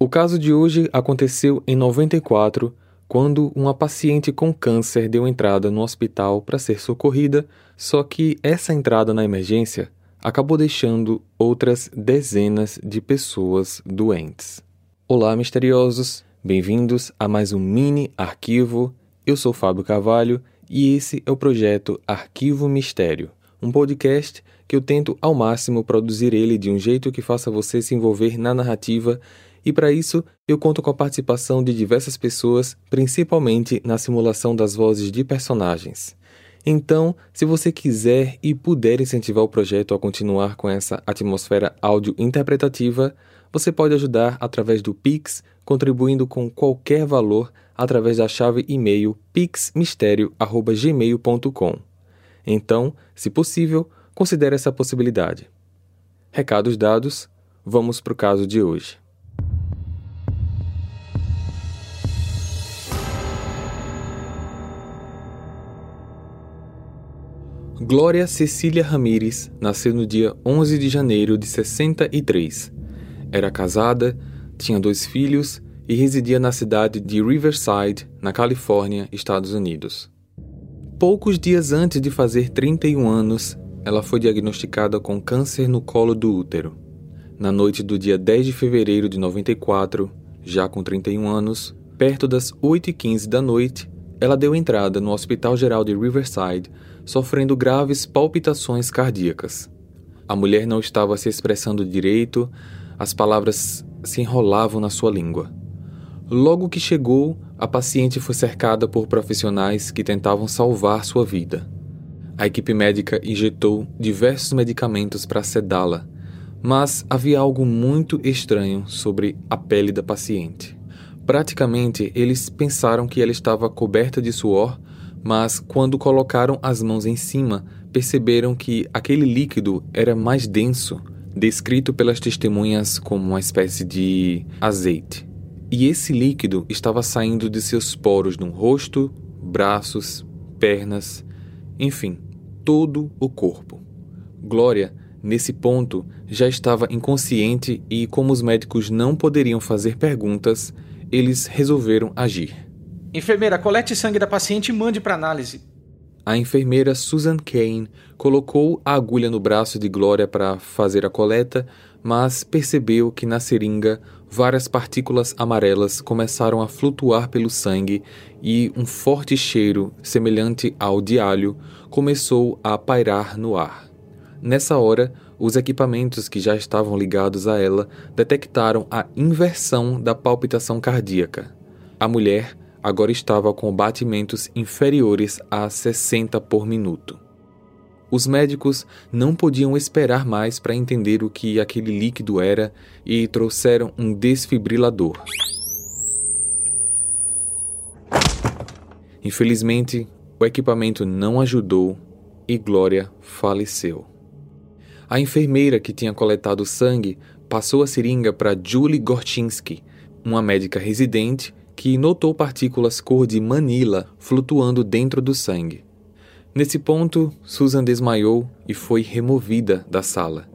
O caso de hoje aconteceu em 94, quando uma paciente com câncer deu entrada no hospital para ser socorrida, só que essa entrada na emergência acabou deixando outras dezenas de pessoas doentes. Olá, misteriosos! Bem-vindos a mais um mini arquivo. Eu sou Fábio Carvalho e esse é o projeto Arquivo Mistério, um podcast que eu tento ao máximo produzir ele de um jeito que faça você se envolver na narrativa e para isso eu conto com a participação de diversas pessoas, principalmente na simulação das vozes de personagens. Então, se você quiser e puder incentivar o projeto a continuar com essa atmosfera áudio interpretativa, você pode ajudar através do Pix, contribuindo com qualquer valor através da chave e-mail pixmistério@gmail.com. Então, se possível, considere essa possibilidade. Recados dados, vamos para o caso de hoje. Glória Cecília Ramírez nasceu no dia 11 de janeiro de 63. Era casada, tinha dois filhos e residia na cidade de Riverside, na Califórnia, Estados Unidos. Poucos dias antes de fazer 31 anos, ela foi diagnosticada com câncer no colo do útero. Na noite do dia 10 de fevereiro de 94, já com 31 anos, perto das 8h15 da noite, ela deu entrada no Hospital Geral de Riverside sofrendo graves palpitações cardíacas. A mulher não estava se expressando direito, as palavras se enrolavam na sua língua. Logo que chegou, a paciente foi cercada por profissionais que tentavam salvar sua vida. A equipe médica injetou diversos medicamentos para sedá-la, mas havia algo muito estranho sobre a pele da paciente. Praticamente, eles pensaram que ela estava coberta de suor mas quando colocaram as mãos em cima, perceberam que aquele líquido era mais denso, descrito pelas testemunhas como uma espécie de azeite. E esse líquido estava saindo de seus poros no rosto, braços, pernas, enfim, todo o corpo. Glória, nesse ponto, já estava inconsciente e, como os médicos não poderiam fazer perguntas, eles resolveram agir. Enfermeira, colete sangue da paciente e mande para análise. A enfermeira Susan Kane colocou a agulha no braço de Glória para fazer a coleta, mas percebeu que na seringa várias partículas amarelas começaram a flutuar pelo sangue e um forte cheiro, semelhante ao de alho, começou a pairar no ar. Nessa hora, os equipamentos que já estavam ligados a ela detectaram a inversão da palpitação cardíaca. A mulher agora estava com batimentos inferiores a 60 por minuto. Os médicos não podiam esperar mais para entender o que aquele líquido era e trouxeram um desfibrilador. Infelizmente, o equipamento não ajudou e Glória faleceu. A enfermeira que tinha coletado sangue passou a seringa para Julie Gorchinsky, uma médica residente que notou partículas cor de manila flutuando dentro do sangue. Nesse ponto, Susan desmaiou e foi removida da sala.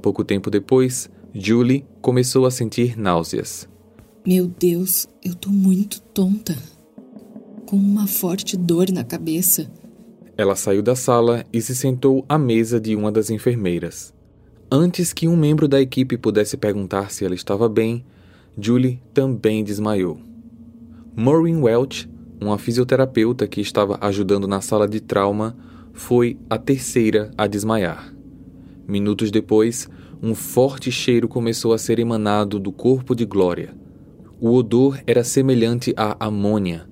Pouco tempo depois, Julie começou a sentir náuseas. Meu Deus, eu tô muito tonta. Com uma forte dor na cabeça. Ela saiu da sala e se sentou à mesa de uma das enfermeiras. Antes que um membro da equipe pudesse perguntar se ela estava bem, Julie também desmaiou. Maureen Welch, uma fisioterapeuta que estava ajudando na sala de trauma, foi a terceira a desmaiar. Minutos depois, um forte cheiro começou a ser emanado do corpo de Glória. O odor era semelhante à amônia.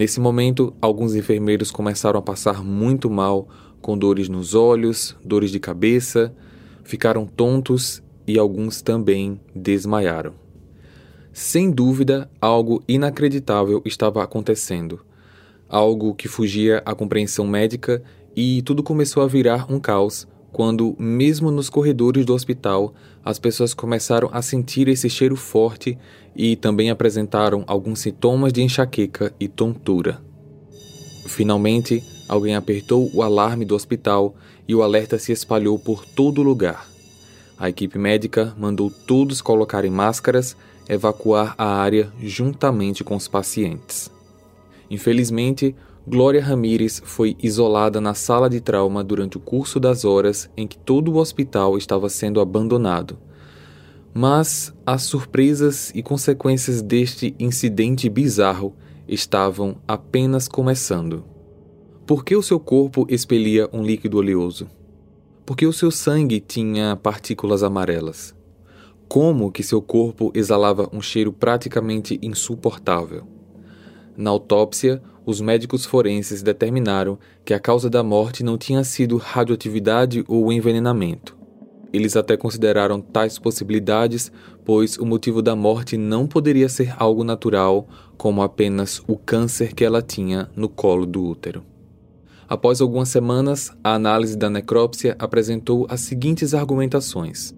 Nesse momento, alguns enfermeiros começaram a passar muito mal, com dores nos olhos, dores de cabeça, ficaram tontos e alguns também desmaiaram. Sem dúvida, algo inacreditável estava acontecendo. Algo que fugia à compreensão médica e tudo começou a virar um caos quando, mesmo nos corredores do hospital, as pessoas começaram a sentir esse cheiro forte e também apresentaram alguns sintomas de enxaqueca e tontura. Finalmente, alguém apertou o alarme do hospital e o alerta se espalhou por todo lugar. A equipe médica mandou todos colocarem máscaras, evacuar a área juntamente com os pacientes. Infelizmente, Glória Ramírez foi isolada na sala de trauma durante o curso das horas em que todo o hospital estava sendo abandonado. Mas as surpresas e consequências deste incidente bizarro estavam apenas começando. Por que o seu corpo expelia um líquido oleoso? Por que o seu sangue tinha partículas amarelas? Como que seu corpo exalava um cheiro praticamente insuportável? Na autópsia, os médicos forenses determinaram que a causa da morte não tinha sido radioatividade ou envenenamento. Eles até consideraram tais possibilidades, pois o motivo da morte não poderia ser algo natural, como apenas o câncer que ela tinha no colo do útero. Após algumas semanas, a análise da necrópsia apresentou as seguintes argumentações.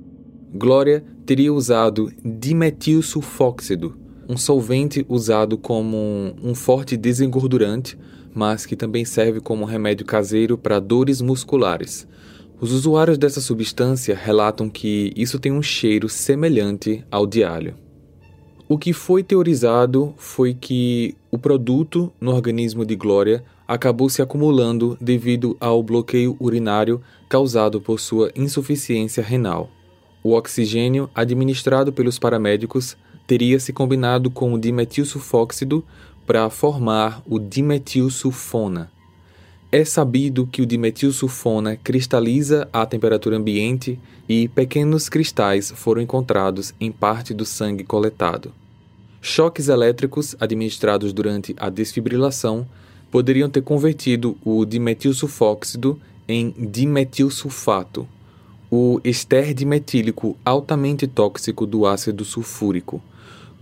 Glória teria usado dimetilsulfóxido, um solvente usado como um forte desengordurante, mas que também serve como remédio caseiro para dores musculares. Os usuários dessa substância relatam que isso tem um cheiro semelhante ao de alho. O que foi teorizado foi que o produto no organismo de Glória acabou se acumulando devido ao bloqueio urinário causado por sua insuficiência renal. O oxigênio administrado pelos paramédicos teria se combinado com o dimetilsulfóxido para formar o dimetilsulfona. É sabido que o dimetilsulfona cristaliza à temperatura ambiente e pequenos cristais foram encontrados em parte do sangue coletado. Choques elétricos administrados durante a desfibrilação poderiam ter convertido o dimetilsulfóxido em dimetilsulfato, o ester dimetílico altamente tóxico do ácido sulfúrico,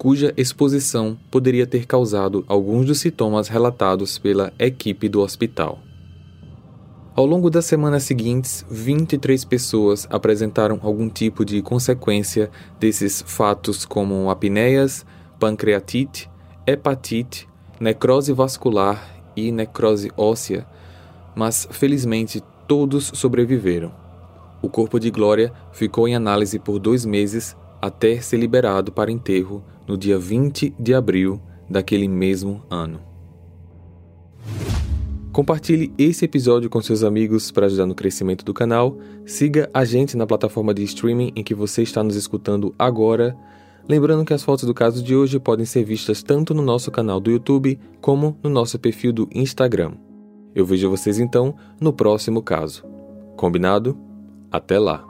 cuja exposição poderia ter causado alguns dos sintomas relatados pela equipe do hospital. Ao longo das semanas seguintes, 23 pessoas apresentaram algum tipo de consequência desses fatos, como apneias, pancreatite, hepatite, necrose vascular e necrose óssea, mas felizmente todos sobreviveram. O corpo de Glória ficou em análise por dois meses até ser liberado para enterro no dia 20 de abril daquele mesmo ano. Compartilhe esse episódio com seus amigos para ajudar no crescimento do canal. Siga a gente na plataforma de streaming em que você está nos escutando agora. Lembrando que as fotos do caso de hoje podem ser vistas tanto no nosso canal do YouTube como no nosso perfil do Instagram. Eu vejo vocês então no próximo caso. Combinado? Até lá!